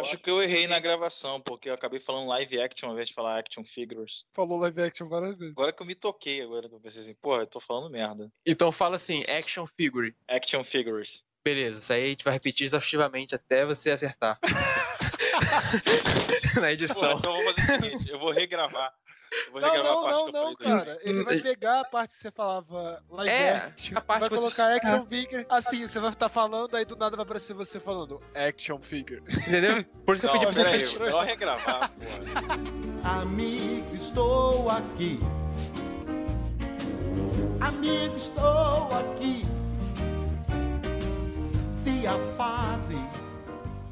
acho que eu errei na gravação, porque eu acabei falando live action ao invés de falar action figures. Falou live action várias vezes. Agora que eu me toquei, agora que eu pensei assim, pô, eu tô falando merda. Então fala assim, action figure. Action figures. Beleza, isso aí a gente vai repetir exaustivamente até você acertar. Na Pô, edição. então eu vou fazer o seguinte, eu vou regravar. Não, não, não, não, cara. Ele vai pegar a parte que você falava live É, action, a parte vai que você- colocar action figure. Assim, você vai estar falando, aí do nada vai aparecer você falando action figure. Entendeu? Por isso que eu pedi pra você repetir. melhor regravar, porra. Amigo, estou aqui. Amigo, estou aqui. Se a fase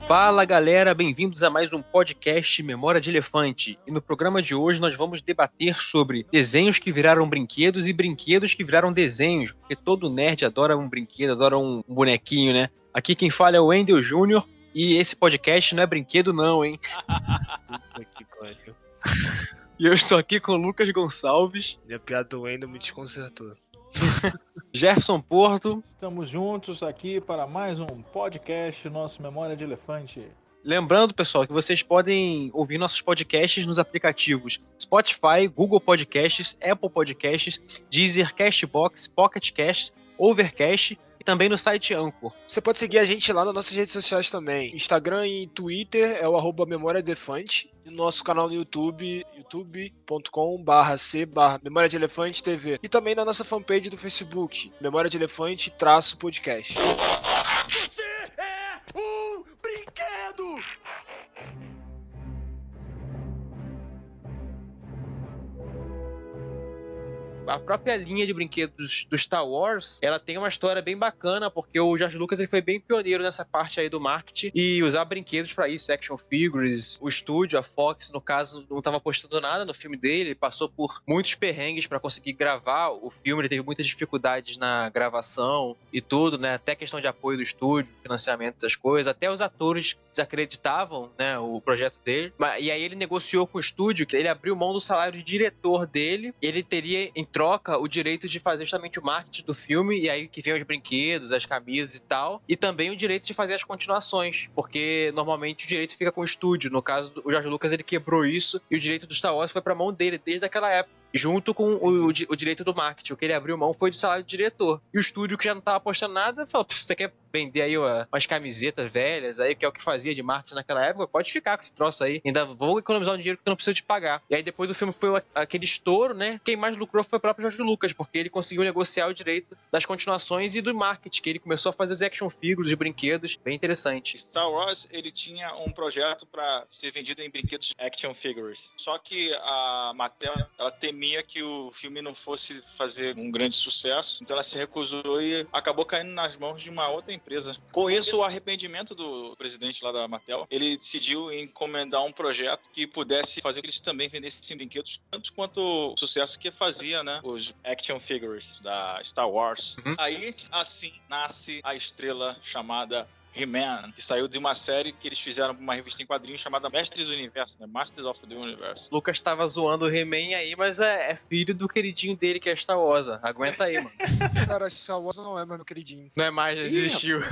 Fala galera, bem-vindos a mais um podcast Memória de Elefante. E no programa de hoje nós vamos debater sobre desenhos que viraram brinquedos e brinquedos que viraram desenhos, porque todo nerd adora um brinquedo, adora um bonequinho, né? Aqui quem fala é o Wendel Júnior e esse podcast não é brinquedo não, hein? que pariu. E eu estou aqui com o Lucas Gonçalves, Minha piada do Wendel me desconcertou. Jefferson Porto, Estamos juntos aqui para mais um podcast, nosso Memória de Elefante. Lembrando, pessoal, que vocês podem ouvir nossos podcasts nos aplicativos Spotify, Google Podcasts, Apple Podcasts, Deezer, Castbox, Pocket Cast, Overcast também no site Anchor. Você pode seguir a gente lá nas nossas redes sociais também. Instagram e Twitter é o arroba Memória Elefante. E nosso canal no YouTube, youtube.com barra C barra Memória de Elefante TV. E também na nossa fanpage do Facebook, Memória de Elefante traço podcast. Própria linha de brinquedos do Star Wars, ela tem uma história bem bacana, porque o George Lucas ele foi bem pioneiro nessa parte aí do marketing e usar brinquedos pra isso, action figures. O estúdio, a Fox, no caso, não tava apostando nada no filme dele, ele passou por muitos perrengues pra conseguir gravar o filme, ele teve muitas dificuldades na gravação e tudo, né? Até questão de apoio do estúdio, financiamento das coisas, até os atores desacreditavam, né, o projeto dele. E aí ele negociou com o estúdio, ele abriu mão do salário de diretor dele, ele teria em troca o direito de fazer justamente o marketing do filme, e aí que vem os brinquedos, as camisas e tal, e também o direito de fazer as continuações, porque normalmente o direito fica com o estúdio. No caso, o George Lucas ele quebrou isso e o direito do Star Wars foi pra mão dele desde aquela época. Junto com o, o o direito do marketing. O que ele abriu mão foi do salário do diretor. E o estúdio, que já não tava apostando nada, falou: "Pff, você quer vender aí uma- umas camisetas velhas aí, que é o que fazia de marketing naquela época? Pode ficar com esse troço aí. Ainda vou economizar um dinheiro que eu não preciso te pagar. E aí depois o filme foi aquele estouro, né? Quem mais lucrou foi o próprio George Lucas, porque ele conseguiu negociar o direito das continuações e do marketing, que ele começou a fazer os action figures, os brinquedos. Bem interessante. Star Wars, ele tinha um projeto para ser vendido em brinquedos action figures. Só que a Mattel, ela temia que o filme não fosse fazer um grande sucesso, então ela se recusou e acabou caindo nas mãos de uma outra empresa. Com isso, o arrependimento do presidente lá da Mattel, ele decidiu encomendar um projeto que pudesse fazer que eles também vendessem brinquedos tanto quanto o sucesso que fazia, né, os action figures da Star Wars. Uhum. Aí, assim, nasce a estrela chamada He-Man, que saiu de uma série que eles fizeram pra uma revista em quadrinhos chamada Mestres do Universo, né? Masters of the Universe. Lucas tava zoando o He-Man aí, mas é, é filho do queridinho dele, que é Star Wars. Aguenta aí, mano. Cara, Star Wars não é mais meu queridinho. Não é mais, já desistiu.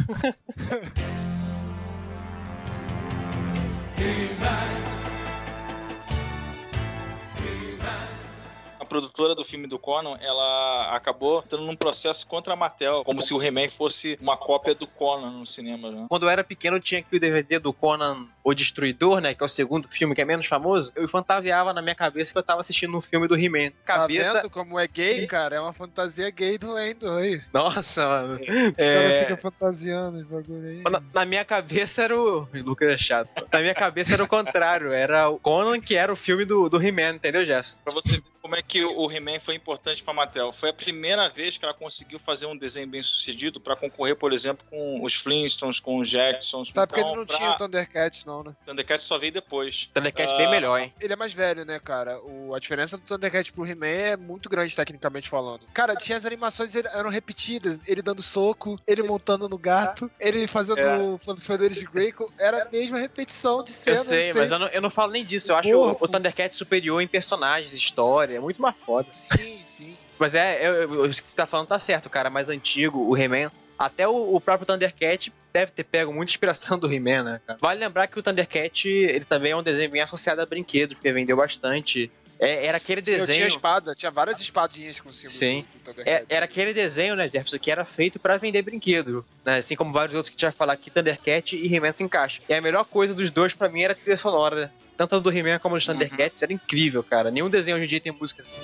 A produtora do filme do Conan, ela acabou entrando num processo contra a Mattel, como se o He-Man fosse uma cópia do Conan no cinema, né? Quando eu era pequeno, eu tinha aqui o DVD do Conan o Destruidor, né? Que é o segundo filme que é menos famoso. Eu fantasiava na minha cabeça que eu tava assistindo um filme do He-Man. Tá Cabeça. vendo como é gay, cara? É uma fantasia gay do Wendel aí. Nossa, mano. O cara É... fica fantasiando esse bagulho aí. Na, na minha cabeça era o. Lucas é chato. Na minha cabeça era o contrário. Era o Conan que era o filme do, do He-Man, entendeu, Jess? Pra você ver como é que o He-Man foi importante pra Mattel. Foi a primeira vez que ela conseguiu fazer um desenho bem sucedido pra concorrer, por exemplo, com os Flintstones, com os Jacksons. Tá, porque Então, ele não pra- tinha o Thundercats, não, né? Thundercats só veio depois. Thundercat Ah, bem melhor, hein? Ele é mais velho, né, cara? O, a diferença do Thundercat pro He-Man é muito grande, tecnicamente falando. Cara, tinha as animações eram repetidas. Ele dando soco, ele montando no gato, ele fazendo É. poderes de Greco. Era a mesma repetição de cena. Eu sei, mas eu não, eu não falo nem disso. Eu acho o, o Thundercat superior em personagens, história. É muito mais foda. Sim, sim. Mas é, eu, eu- o que você tá falando tá certo, cara. Mais antigo, o He-Man. Até o, o próprio Thundercat deve ter pego muita inspiração do He-Man, né, cara? Vale lembrar que o Thundercat, ele também é um desenho bem associado a brinquedos, porque vendeu bastante. É, era aquele Eu tinha desenho. espada, tinha várias espadinhas com símbolo Sim. do- do. É, era aquele desenho, né, Jefferson, que era feito pra vender brinquedo, né? Assim como vários outros que a gente vai falar aqui, Thundercat e He-Man se encaixam. E a melhor coisa dos dois pra mim era a trilha sonora. Tanto a do He-Man como a dos Thundercats era incrível, cara. Nenhum desenho hoje em dia tem música assim.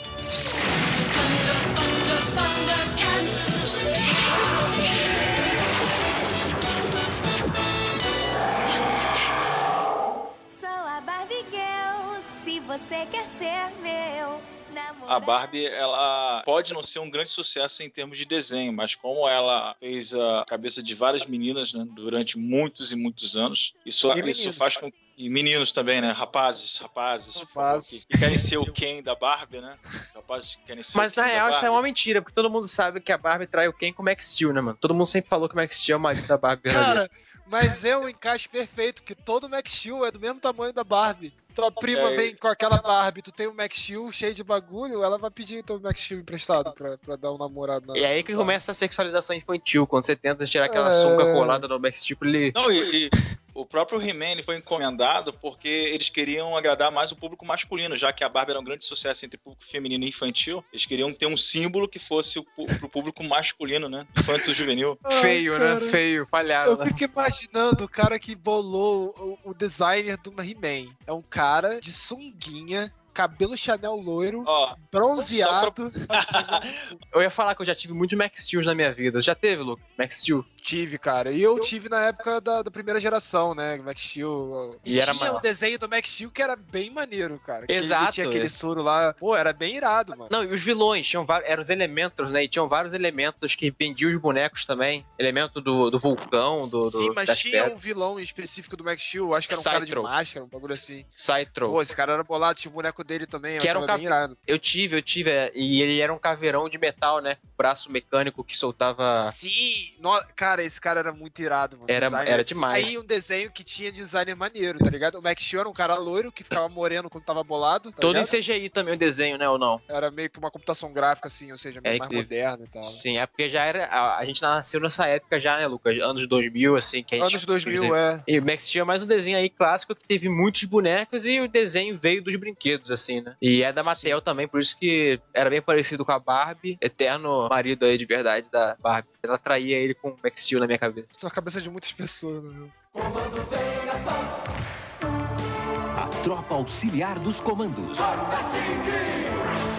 Você quer ser meu. A Barbie, ela pode não ser um grande sucesso em termos de desenho, mas como ela fez a cabeça de várias meninas né, durante muitos e muitos anos, isso, E isso meninos. faz com e meninos também, né? Rapazes, rapazes, Rapazes. que querem ser o Ken da Barbie, né? Rapazes que querem ser Mas o Ken na real isso é uma mentira, porque todo mundo sabe que a Barbie trai o Ken com o Max Steel, né, mano? Todo mundo sempre falou que o Max Steel é o marido da Barbie verdadeiro. Cara, mas é um encaixe perfeito, que todo Max Steel é do mesmo tamanho da Barbie. Tua prima É. vem com aquela Barbie, tu tem um Max Steel cheio de bagulho, ela vai pedir teu Max Steel emprestado pra, pra dar um namorado na E aí que começa a sexualização infantil, quando você tenta tirar aquela É. sunga colada no Max Steel pra ele... Não, e, e o próprio He-Man foi encomendado porque eles queriam agradar mais o público masculino, já que a Barbie era um grande sucesso entre o público feminino e infantil. Eles queriam ter um símbolo que fosse o, pro público masculino, né? Infanto juvenil. Feio, Ai, cara. né? Feio, falhado. Eu né? fico imaginando o cara que bolou o, o designer do He-Man. É um cara de sunguinha, cabelo Chanel loiro, Ó, bronzeado. Eu ia falar que eu já tive muitos Max Steels na minha vida. Já teve, Luke? Max Steel? Tive, cara. E eu tive na época da, da primeira geração, né? Max Steel. E era tinha maior. o desenho do Max Steel que era bem maneiro, cara. Exato, Tinha aquele é. soro lá. Pô, era bem irado, mano. Não, e os vilões, tinham vários, eram os elementos, né? E tinham vários elementos que vendiam os bonecos também. Elemento do, do vulcão, do, do Sim, mas das tinha pedras. um vilão específico do Max Steel, acho que era um cara de Cytro. máscara, um bagulho assim. Cytro. Pô, esse cara era bolado, tinha o boneco dele também, Que eu era um irado. Eu tive, eu tive. é, E ele era um caveirão de metal, né? Braço mecânico que soltava. Sim! No- Cara, esse cara era muito irado, mano. Era, Designer. era demais. Aí um desenho que tinha designer maneiro, tá ligado? O Max Steel era um cara loiro que ficava moreno quando tava bolado. Tá Todo em ligado? CGI também o desenho, né? Ou não? Era meio que uma computação gráfica, assim, ou seja, meio É mais incrível. moderno e tal. Sim, é porque já era. A, a gente nasceu nessa época já, né, Lucas? Anos 2000, assim, que a gente. Anos 2000, é. E o Max Steel é mais um desenho aí clássico que teve muitos bonecos e o desenho veio dos brinquedos, assim, né? E é da Mattel também, por isso que era bem parecido com a Barbie, eterno marido aí de verdade da Barbie. Ela traía ele com o Max Steel na minha cabeça. Na cabeça de muitas pessoas, né? A tropa auxiliar dos comandos.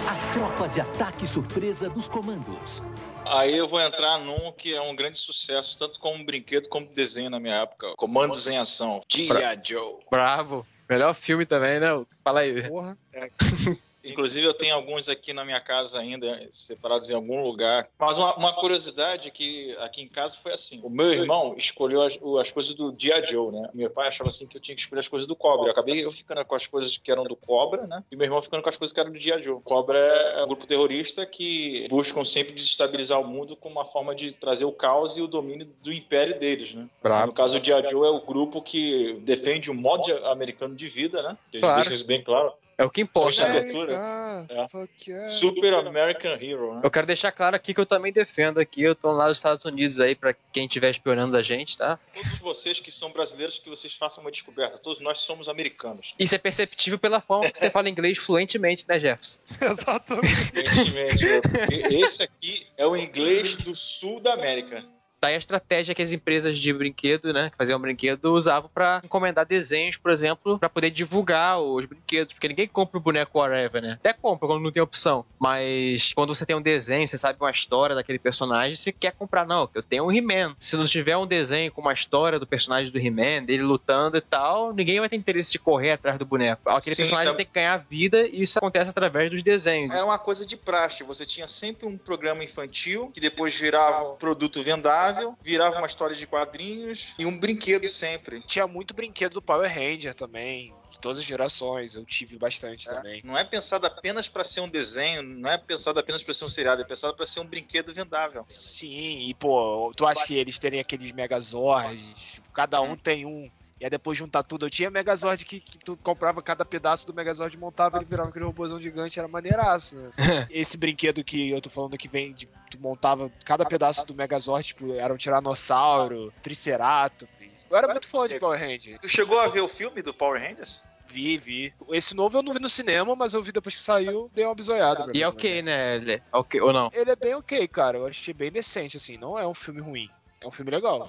A tropa de ataque surpresa dos comandos. aí eu vou entrar num que é um grande sucesso, tanto como brinquedo como desenho na minha época. Comandos em Ação. G.I. Joe. Bravo. Melhor filme também, né? Fala aí. Porra. Inclusive, eu tenho alguns aqui na minha casa ainda, separados em algum lugar. Mas uma, uma curiosidade que aqui em casa foi assim: o meu irmão escolheu as, as coisas do Dia Joe, né? Meu pai achava assim que eu tinha que escolher as coisas do Cobra. Eu acabei eu ficando com as coisas que eram do Cobra, né? E meu irmão ficando com as coisas que eram do Dia Joe. O Cobra é um grupo terrorista que buscam sempre desestabilizar o mundo com uma forma de trazer o caos e o domínio do império deles, né? Bravo. No caso, o Dia Joe é o grupo que defende o modo americano de vida, né? Claro. deixam isso bem claro. É o que importa, né? America, É. yeah. Super American Hero, né? Eu quero deixar claro aqui que eu também defendo aqui. Eu tô lá nos Estados Unidos aí pra quem estiver espionando a gente, tá? Todos vocês que são brasileiros, que vocês façam uma descoberta. Todos nós somos americanos. Isso é perceptível pela forma que você fala inglês fluentemente, né, Jefferson? Exatamente. Evidentemente, e- esse aqui é o inglês do sul da América. Tá aí a estratégia que as empresas de brinquedo, né, que faziam brinquedo, usavam pra encomendar desenhos, por exemplo, pra poder divulgar os brinquedos, porque ninguém compra o boneco whatever, né? Até compra quando não tem opção, mas quando você tem um desenho, você sabe uma história daquele personagem, você quer comprar, não, eu tenho um He-Man. Se não tiver um desenho com uma história do personagem do He-Man, dele lutando e tal, ninguém vai ter interesse de correr atrás do boneco. Aquele Sim, personagem tá- tem que ganhar vida e isso acontece através dos desenhos. Era uma coisa de praxe. Você tinha sempre um programa infantil, que depois virava um produto vendável, virava uma história de quadrinhos e um brinquedo sempre. Tinha muito brinquedo do Power Ranger também, de todas as gerações, eu tive bastante também. Não é pensado apenas para ser um desenho, não é pensado apenas para ser um seriado, é pensado para ser um brinquedo vendável. Sim, e pô, tu acha que eles terem aqueles Megazords, cada um tem um E aí depois juntar tudo. Eu tinha Megazord que, que tu comprava cada pedaço do Megazord, montava ele virava aquele robôzão gigante, era maneiraço, né? Esse brinquedo que eu tô falando que vem de. Tu montava cada pedaço do Megazord, tipo, era um Tiranossauro, Triceratops. Eu era muito fã de Power Rangers. Tu chegou a ver o filme do Power Rangers? Vi, vi. Esse novo eu não vi no cinema, mas eu vi depois que saiu, dei uma bisoiada. E é ok, né? Ele é ok ou não? Ele é bem ok, cara. Eu achei bem decente, assim. Não é um filme ruim. É um filme legal.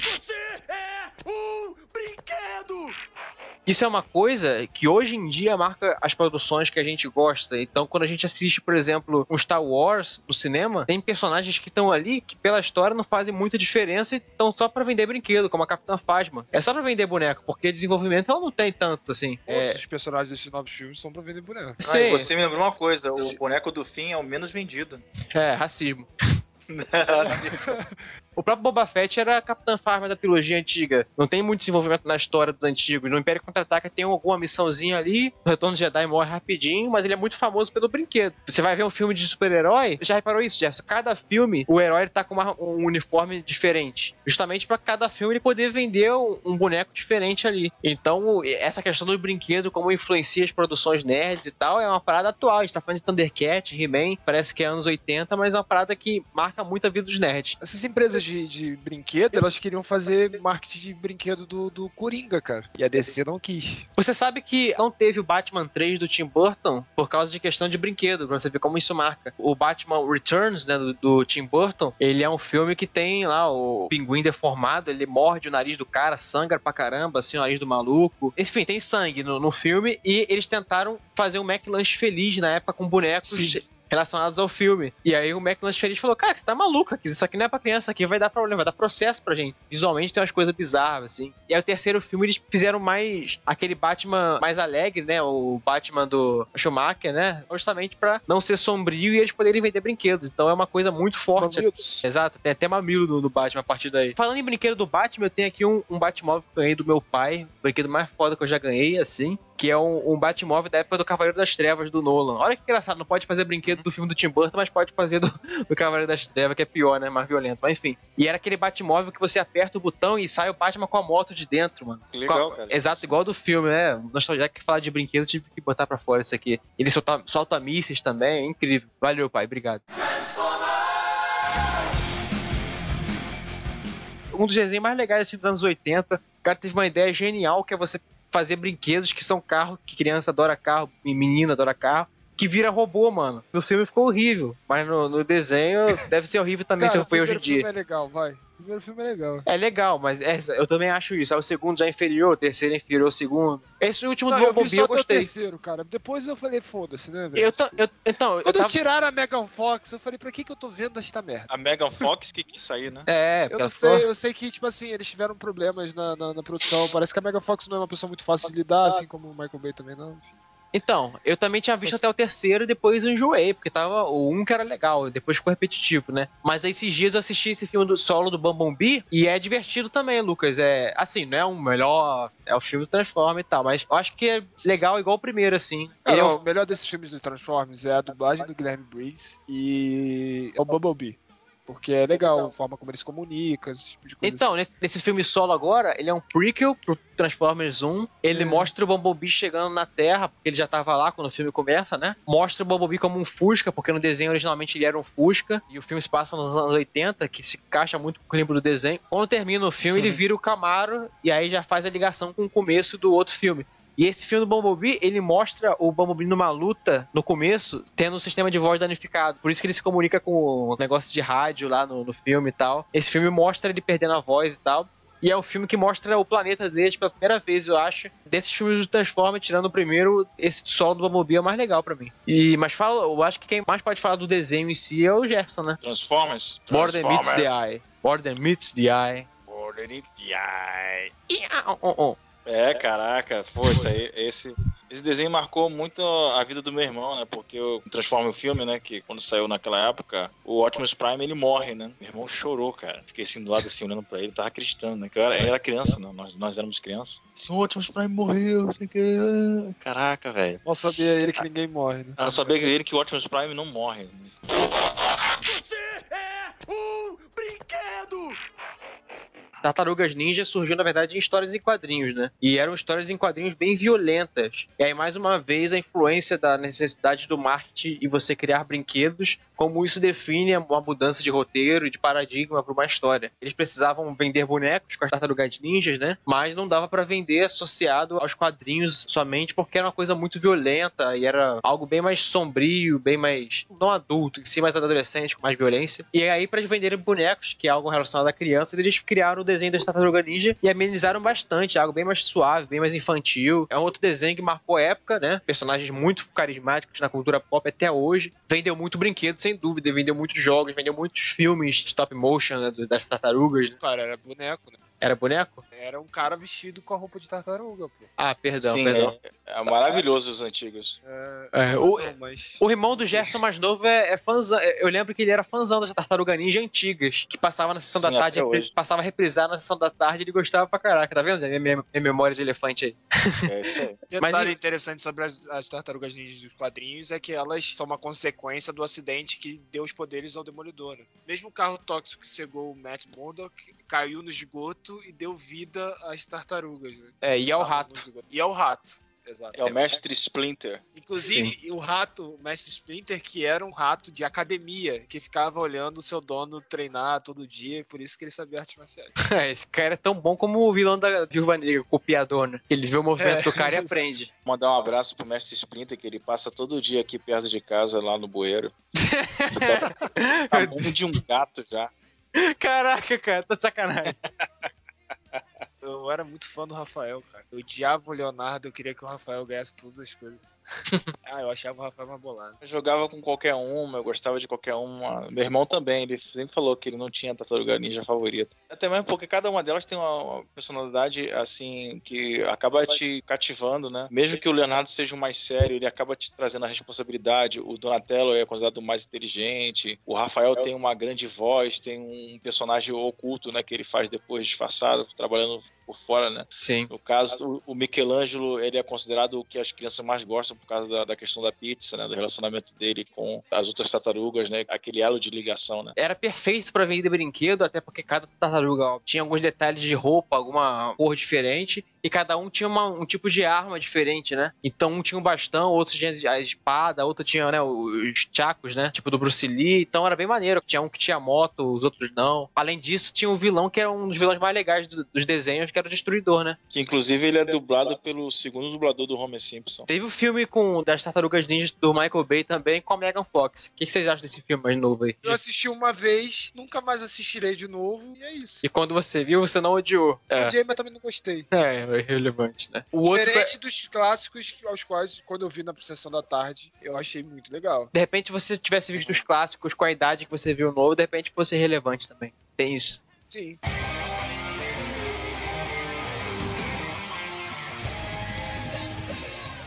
Você é um brinquedo! Isso é uma coisa que hoje em dia marca as produções que a gente gosta. Então, quando a gente assiste, por exemplo, um Star Wars no cinema, tem personagens que estão ali que pela história não fazem muita diferença e estão só pra vender brinquedo, como a Capitã Phasma. É só pra vender boneco, porque desenvolvimento ela não tem tanto, assim. É, Todos os personagens desses novos filmes são pra vender boneco. Ah, sei, e você me lembrou uma coisa: o boneco do fim é o menos vendido. é racismo. O próprio Boba Fett era a Capitã Phasma da trilogia antiga. Não tem muito desenvolvimento na história dos antigos. No Império Contra-Ataca tem alguma missãozinha ali, o Retorno de Jedi morre rapidinho, mas ele é muito famoso pelo brinquedo. Você vai ver um filme de super-herói, já reparou isso, Jefferson? Cada filme, o herói tá com uma- um uniforme diferente. Justamente pra cada filme ele poder vender um, um boneco diferente ali. Então, essa questão do brinquedo, como influencia as produções nerds e tal, é uma parada atual. A gente tá falando de Thundercat, He-Man, parece que é anos 80, mas é uma parada que marca muito a vida dos nerds. Essas empresas de, de brinquedo, elas queriam fazer marketing de brinquedo do, do Coringa, cara. E a DC não quis. Você sabe que não teve o Batman 3 do Tim Burton por causa de questão de brinquedo, pra você ver como isso marca. O Batman Returns, né, do, do Tim Burton, ele é um filme que tem lá o pinguim deformado, ele morde o nariz do cara, sangra pra caramba, assim, o nariz do maluco. Enfim, tem sangue no, no filme e eles tentaram fazer um McLanche feliz na época com bonecos. Sim. Relacionados ao filme. E aí o McLanche Feliz falou: Cara, você tá maluco aqui. Isso aqui não é pra criança, aqui vai dar problema, vai dar processo pra gente. Visualmente tem umas coisas bizarras, assim. E aí o terceiro filme eles fizeram mais aquele Batman mais alegre, né? O Batman do Schumacher, né? Justamente pra não ser sombrio e eles poderem vender brinquedos. Então é uma coisa muito forte. Mamilos. Exato, tem até mamilo no, no Batman a partir daí. Falando em brinquedo do Batman, eu tenho aqui um, um Batmóvel que eu ganhei do meu pai, o brinquedo mais foda que eu já ganhei, assim, que é um, um Batmóvel da época do Cavaleiro das Trevas do Nolan. Olha que engraçado, não pode fazer brinquedo do filme do Tim Burton, mas pode fazer do, do Cavaleiro das Trevas, que é pior, né? Mais violento, mas enfim. E era aquele Batmóvel que você aperta o botão e sai o Batman com a moto de dentro, mano. Legal, a- cara. Exato, igual do filme, né? Nostalgia que falar de brinquedo, tive que botar pra fora isso aqui. Ele solta, solta mísseis também, é incrível. Valeu, pai, obrigado. um dos desenhos mais legais assim, dos anos 80. O cara teve uma ideia genial que é você fazer brinquedos que são carro, que criança adora carro, e menino adora carro, que vira robô, mano. No filme ficou horrível, mas no, no desenho deve ser horrível também Cara, se foi o hoje em primeiro dia. filme é legal, vai. O primeiro filme é legal. É legal, mas é- eu também acho isso. Aí o segundo já é inferior, o terceiro é inferior ao segundo. Esse último Não, do eu Bumblebee eu o gostei. terceiro, cara. Depois eu falei, foda-se, né, velho? Eu, eu- então, eu Quando tava... tiraram a Megan Fox, eu falei, pra que que eu tô vendo esta merda? A Megan Fox que quis sair, né? É, Eu não sei, eu sei que, tipo assim, eles tiveram problemas na, na, na produção. Parece que a Megan Fox não é uma pessoa muito fácil de lidar, assim como o Michael Bay também não. Então, eu também tinha visto até o terceiro e depois eu enjoei, porque tava o um que era legal, depois ficou repetitivo, né? Mas aí esses dias eu assisti esse filme do solo do Bumblebee e é divertido também, Lucas. É assim, não é um melhor, é o filme do Transforma e tal, mas eu acho que é legal igual o primeiro, assim. Ele é um- o melhor desses filmes do Transformers é a dublagem do Guilherme Briggs e é o Bumblebee. Porque é legal a forma como eles se comunicam, esse tipo de coisa. Então, nesse, nesse filme solo agora, ele é um prequel pro Transformers 1. Ele É. mostra o Bumblebee chegando na Terra, porque ele já tava lá quando o filme começa, né? Mostra o Bumblebee como um Fusca, porque no desenho originalmente ele era um Fusca. E o filme se passa nos anos 80, que se encaixa muito com o lembro do desenho. Quando termina o filme, ele vira o Camaro, e aí já faz a ligação com o começo do outro filme. E esse filme do Bumblebee, ele mostra o Bumblebee numa luta no começo, tendo um sistema de voz danificado. Por isso que ele se comunica com o negócio de rádio lá no, no filme e tal. Esse filme mostra ele perdendo a voz e tal. E é um filme que mostra o planeta deles pela primeira vez, eu acho. Desses filmes do Transformers, tirando o primeiro, esse solo do Bumblebee é o mais legal pra mim. E, mas fala, eu acho que quem mais pode falar do desenho em si é o Jefferson, né? Transformers. More than meets the eye. More than meets the eye. More than meets the eye. Iau, oh, oh. É, caraca, pô, isso aí, esse, esse desenho marcou muito a vida do meu irmão, né? Porque eu transformo o filme, né? Que quando saiu naquela época, o Optimus Prime ele morre, né? Meu irmão chorou, cara. Fiquei assim do lado, assim, olhando pra ele, tava acreditando, né? Que eu era, eu era criança, né? Nós, nós éramos crianças. Assim, o Optimus Prime morreu, não sei o que. Caraca, velho. Mal sabia ele que ninguém morre, né? Eu sabia dele que o Optimus Prime não morre. Você Tartarugas Ninja surgiu, na verdade, em histórias em quadrinhos, né? E eram histórias em quadrinhos bem violentas. E aí, mais uma vez, a influência da necessidade do marketing e você criar brinquedos, como isso define uma mudança de roteiro e de paradigma para uma história. Eles precisavam vender bonecos com as Tartarugas Ninjas, né? Mas não dava para vender associado aos quadrinhos somente porque era uma coisa muito violenta e era algo bem mais sombrio, bem mais não adulto, em si mais adolescente, com mais violência. E aí para eles venderem bonecos, que é algo relacionado à criança, eles criaram desenho das Tartarugas Ninja e amenizaram bastante, algo bem mais suave, bem mais infantil. É um outro desenho que marcou época, né? Personagens muito carismáticos na cultura pop até hoje. Vendeu muito brinquedo, sem dúvida, vendeu muitos jogos, vendeu muitos filmes stop motion né, das tartarugas. Né? Cara, era boneco, né? Era boneco? Era um cara vestido com a roupa de tartaruga, pô. Ah, perdão, Sim, perdão. É, é maravilhoso os antigos. É, É, o, não, mas... o irmão do Gerson mais novo é, é fãzão. Eu lembro que ele era fãzão das Tartaruga Ninja antigas, que passava na sessão Sim, da tarde, repri- passava a reprisar na sessão da tarde, ele gostava pra caraca, tá vendo? Minha, minha, minha memória de elefante aí. É isso aí. Detalhe Mas e- interessante sobre as, as tartarugas ninjas dos quadrinhos é que elas são uma consequência do acidente que deu os poderes ao Demolidor. né? Mesmo o carro tóxico que cegou o Matt Murdock caiu no esgoto e deu vida às tartarugas. Né? É, e ao rato. E ao rato. Exato. É o mestre Splinter. Inclusive, o rato, o Mestre Splinter, que era um rato de academia, que ficava olhando o seu dono treinar todo dia, e por isso que ele sabia artes marciais. Esse cara é tão bom como o vilão da Viúva Negra, o copiador, né? Ele vê o movimento É. do cara e aprende. Mandar um abraço pro mestre Splinter, que ele passa todo dia aqui perto de casa, lá no bueiro. Tá bom de um gato já. Caraca, cara, tá de sacanagem. Eu era muito fã do Rafael, cara. Eu odiava o Leonardo, eu queria que o Rafael ganhasse todas as coisas. ah, eu achava o Rafael mais bolado. Eu jogava com qualquer uma, eu gostava de qualquer uma. Meu irmão também, ele sempre falou que ele não tinha tartaruga ninja favorita. Até mesmo porque cada uma delas tem uma, uma personalidade, assim, que acaba te cativando, né? Mesmo que o Leonardo seja o mais sério, ele acaba te trazendo a responsabilidade. O Donatello é considerado o mais inteligente. O Rafael tem uma grande voz, tem um personagem oculto, né? Que ele faz depois disfarçado, trabalhando por fora, né? Sim. No caso, o, o Michelangelo, ele é considerado o que as crianças mais gostam por causa da, da questão da pizza, né? Do relacionamento dele com as outras tartarugas, né? Aquele elo de ligação, né? Era perfeito pra vender brinquedo, até porque cada tartaruga ó, tinha alguns detalhes de roupa, alguma cor diferente, e cada um tinha uma- um tipo de arma diferente, né? Então um tinha um bastão, outro tinha a espada, outro tinha, né, os chacos, né? Tipo do Bruce Lee, então era bem maneiro. Tinha um que tinha moto, os outros não. Além disso, tinha um vilão que era um dos vilões mais legais do- dos desenhos, que era o Destruidor, né? Que inclusive ele é dublado pelo segundo dublador do Homer Simpson. Teve o filme com das Tartarugas Ninjas do Michael Bay também com a Megan Fox. O que vocês acham desse filme mais novo aí? Eu assisti uma vez, nunca mais assistirei de novo, e é isso. E quando você viu, você não odiou. Eu É, odiei, mas também não gostei. é, é irrelevante, né? O outro, Diferente dos clássicos aos quais, quando eu vi na sessão da tarde, eu achei muito legal. de repente, você tivesse visto os clássicos com a idade que você viu o novo, de repente fosse relevante também. Tem isso. Sim.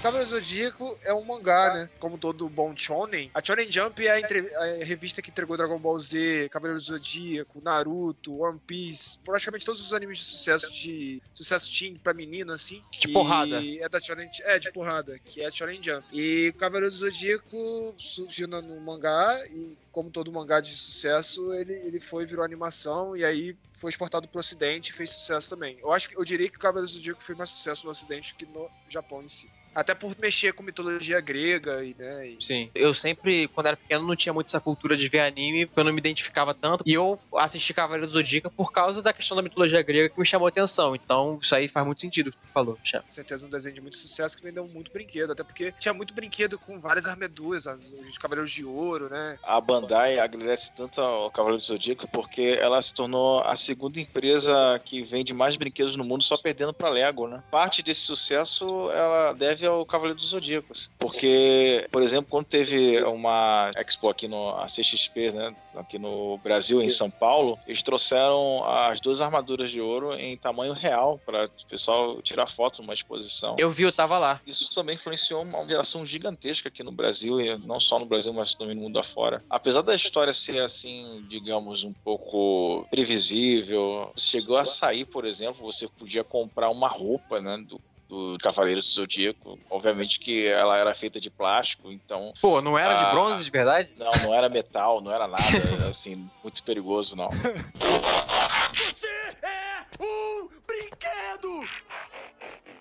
Cavaleiro do Zodíaco é um mangá, né? Como todo bom shonen. A Shonen Jump é a, entre- a revista que entregou Dragon Ball Z, Cavaleiro do Zodíaco, Naruto, One Piece, praticamente todos os animes de sucesso de sucesso teen pra menino assim. De E porrada. É da Shonen, é de porrada, que é a Shonen Jump. E Cavaleiro do Zodíaco surgiu no, mangá e como todo mangá de sucesso, ele, ele foi virou animação e aí foi exportado pro ocidente e fez sucesso também. Eu acho que eu diria que Cavaleiro do Zodíaco fez mais sucesso no ocidente que no Japão em si. Até por mexer com mitologia grega e, né, e Sim. Eu sempre, quando era pequeno, não tinha muito essa cultura de ver anime, porque eu não me identificava tanto. E eu assisti Cavaleiro do Zodíaco por causa da questão da mitologia grega que me chamou a atenção. Então, isso aí faz muito sentido o que tu falou, Michel. com certeza um desenho de muito sucesso que vendeu muito brinquedo, até porque tinha muito brinquedo com várias armaduras, os cavaleiros de ouro, né? A Bandai agradece tanto ao Cavaleiro do Zodíaco porque ela se tornou a segunda empresa que vende mais brinquedos no mundo, só perdendo pra Lego, né? Parte desse sucesso ela deve ao Cavaleiro dos Zodíacos. Porque, por exemplo, quando teve uma expo aqui no a CXP, né? Aqui no Brasil, em São Paulo, eles trouxeram as duas armaduras de ouro em tamanho real para o pessoal tirar foto numa exposição. Eu vi, eu tava lá. Isso também influenciou uma geração gigantesca aqui no Brasil, e não só no Brasil, mas também no mundo afora. Apesar da história ser assim, digamos, um pouco previsível, chegou a sair, por exemplo, você podia comprar uma roupa, né, do do Cavaleiro do Zodíaco. Obviamente que ela era feita de plástico, então. Pô, não era a... de ah, bronze de verdade? Não, não era metal, não era nada, assim, muito perigoso, não. Você é um brinquedo!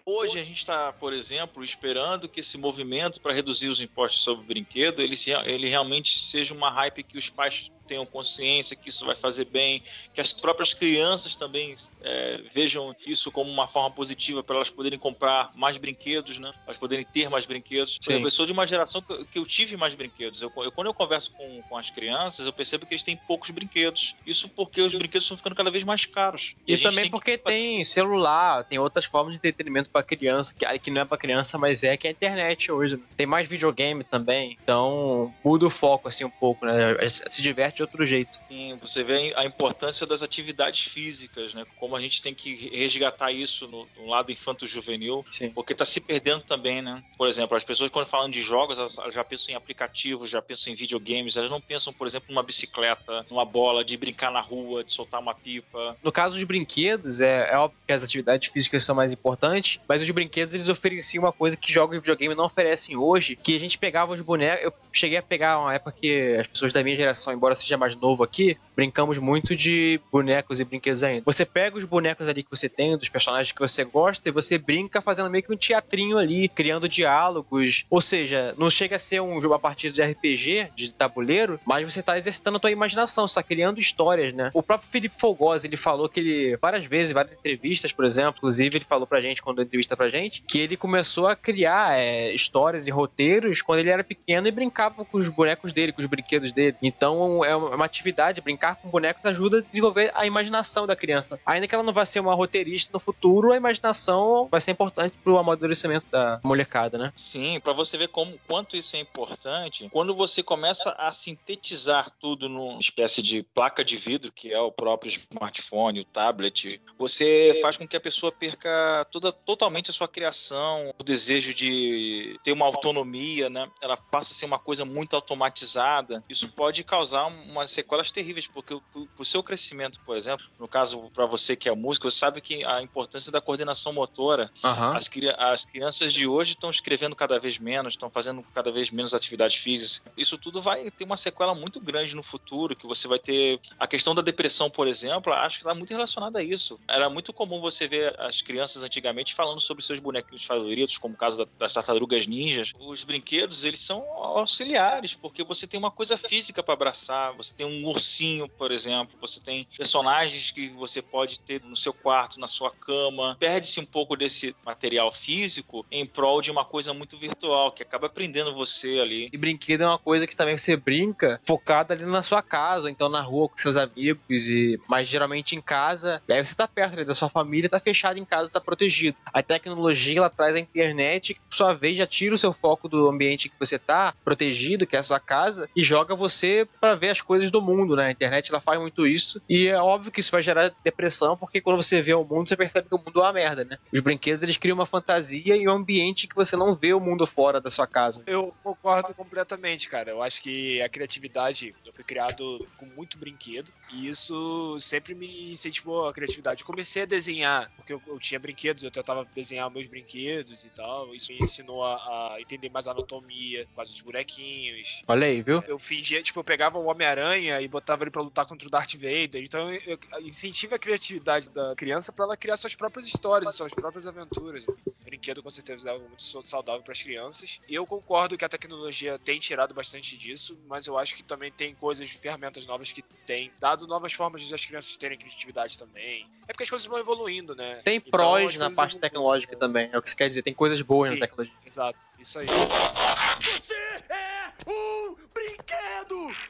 Hoje a gente está, por exemplo, esperando que esse movimento para reduzir os impostos sobre o brinquedo ele, ele realmente seja uma hype que os pais tenham consciência que isso vai fazer bem, que as próprias crianças também é, vejam isso como uma forma positiva para elas poderem comprar mais brinquedos, né? Elas poderem ter mais brinquedos. Por Sim. exemplo, Eu sou de uma geração que eu, que tive mais brinquedos. Eu, eu- quando eu converso com, com as crianças, eu percebo que eles têm poucos brinquedos. Isso porque os brinquedos estão ficando cada vez mais caros. E, gente também tem que porque tem celular, tem outras formas de entretenimento pra criança, que, que não é pra criança, mas é que é a internet hoje. né? Tem mais videogame também, então muda o foco assim um pouco, né? Se diverte de outro jeito. Sim, você vê a importância das atividades físicas, né? Como a gente tem que resgatar isso no, no lado infanto-juvenil, porque tá se perdendo também, né? Por exemplo, as pessoas quando falam de jogos, elas elas já pensam em aplicativos, já pensam em videogames, elas não pensam, por exemplo, numa bicicleta, numa bola, de brincar na rua, de soltar uma pipa. No caso dos brinquedos, é, é óbvio que as atividades físicas são mais importantes, mas os brinquedos eles ofereciam uma coisa que jogos de videogame não oferecem hoje, que a gente pegava os bonecos. Eu cheguei a pegar uma época que as pessoas da minha geração, embora seja mais novo aqui, brincamos muito de bonecos e brinquedos ainda. Você pega os bonecos ali que você tem, dos personagens que você gosta, e você brinca fazendo meio que um teatrinho ali, criando diálogos. Ou seja, não chega a ser um jogo a partir de RPG, de tabuleiro, mas você tá exercitando a tua imaginação, você tá criando histórias, né? O próprio Felipe Fogosi, ele falou que ele, várias vezes, várias entrevistas, por exemplo, inclusive ele falou pra gente, quando deu entrevista pra gente, que ele começou a criar é, histórias e roteiros quando ele era pequeno e brincava com os bonecos dele, com os brinquedos dele. Então é uma atividade, brincar com bonecos ajuda a desenvolver a imaginação da criança. Ainda que ela não vá ser uma roteirista no futuro, a imaginação vai ser importante pro amadurecimento da molecada, né? Sim, para você ver como quanto isso é importante, quando você começa a sintetizar tudo numa espécie de placa de vidro, que é o próprio smartphone, o tablet, você faz com que a pessoa perca toda totalmente a sua criação, o desejo de ter uma autonomia, né? Ela passa a ser uma coisa muito automatizada. Isso pode causar umas sequelas terríveis, porque o, o seu crescimento, por exemplo, no caso para você que é músico, você sabe que a importância da coordenação motora Aham. as, as crianças de hoje estão escrevendo cada vez menos, estão fazendo cada vez menos atividades físicas. Isso tudo vai ter uma sequela muito grande no futuro, que você vai ter... A questão da depressão, por exemplo, acho que está muito relacionada a isso. Era muito comum você ver as crianças antigamente falando sobre seus bonequinhos favoritos, como o caso da- das tartarugas ninjas. Os brinquedos, eles são auxiliares, porque você tem uma coisa física para abraçar, você tem um ursinho, por exemplo, você tem personagens que você pode ter no seu quarto, na sua cama. Perde-se um pouco desse material físico em prol de uma coisa muito virtual, que acaba prendendo você ali. E brinquedo é uma coisa que também você brinca focado ali na sua casa, ou então na rua com seus amigos, e mas geralmente em casa, e aí você tá perto ali da sua família, tá fechado em casa, tá protegido. A tecnologia ela traz a internet, que por sua vez já tira o seu foco do ambiente que você tá protegido, que é a sua casa, e joga você para ver as coisas do mundo, né? A internet ela faz muito isso, e é óbvio que isso vai gerar depressão, porque quando você vê o mundo, você percebe que o mundo é uma merda, né? Os brinquedos eles criam uma fantasia e um ambiente que você não vê o mundo fora da sua casa. Eu concordo completamente, cara. Eu acho que a criatividade, eu fui criado com muito brinquedo e isso sempre me incentivou a criatividade. Eu comecei a desenhar, porque eu, eu tinha brinquedos, eu tentava desenhar meus brinquedos e tal. Isso me ensinou a, a entender mais a anatomia, causa dos bonequinhos. Olha aí, viu? Eu fingia, tipo, eu pegava o Homem-Aranha e botava ele pra lutar contra o Darth Vader. Então eu, incentivo a criatividade da criança pra ela criar suas próprias histórias, suas próprias aventuras. Brinquedo com certeza é algo muito saudável para as crianças. E eu concordo que a tecnologia tem tirado bastante disso, mas eu acho que também tem coisas, ferramentas novas que têm dado novas formas de as crianças terem criatividade também. É porque as coisas vão evoluindo, né? Tem Então, prós na parte evoluem. tecnológica também, é o que você quer dizer. Tem coisas boas Sim. na tecnologia. Exato, isso aí. Você é um brinquedo!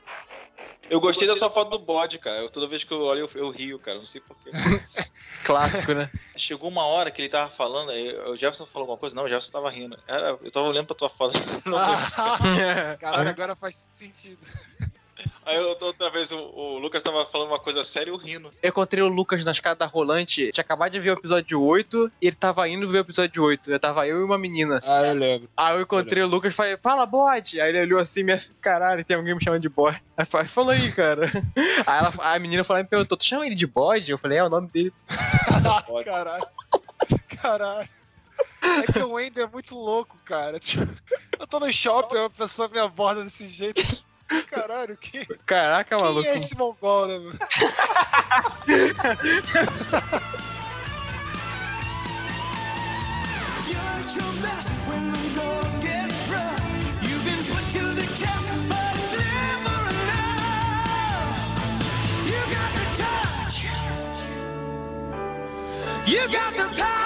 Eu gostei da sua foto do bode, cara. Eu, toda vez que eu olho, eu, eu rio, cara. Não sei porquê. Clássico, né? Chegou uma hora que ele tava falando, aí o Jefferson falou alguma coisa, não, o Jefferson tava rindo. Era, eu tava olhando pra tua foto. Não lembro. Caralho, agora faz sentido. Aí eu, outra vez o, o Lucas tava falando uma coisa séria e eu rindo. Eu encontrei o Lucas na escada rolante, tinha acabado de ver o episódio 8 e ele tava indo ver o episódio 8. Eu tava eu e uma menina. Ah, eu lembro. Aí eu encontrei o Lucas e falei, fala bode! Aí ele olhou assim, me assim, caralho, tem alguém me chamando de bode. Aí eu falei, fala aí, cara. Aí ela, a menina falou, me perguntou, tu chama ele de bode? Eu falei, é o nome dele. Caralho. Caralho. É que o Wender é muito louco, cara. Tipo, eu tô no shopping, uma pessoa me aborda desse jeito. Caralho, que, Caraca, quem maluco. é esse mongol, né, mano? You got the power.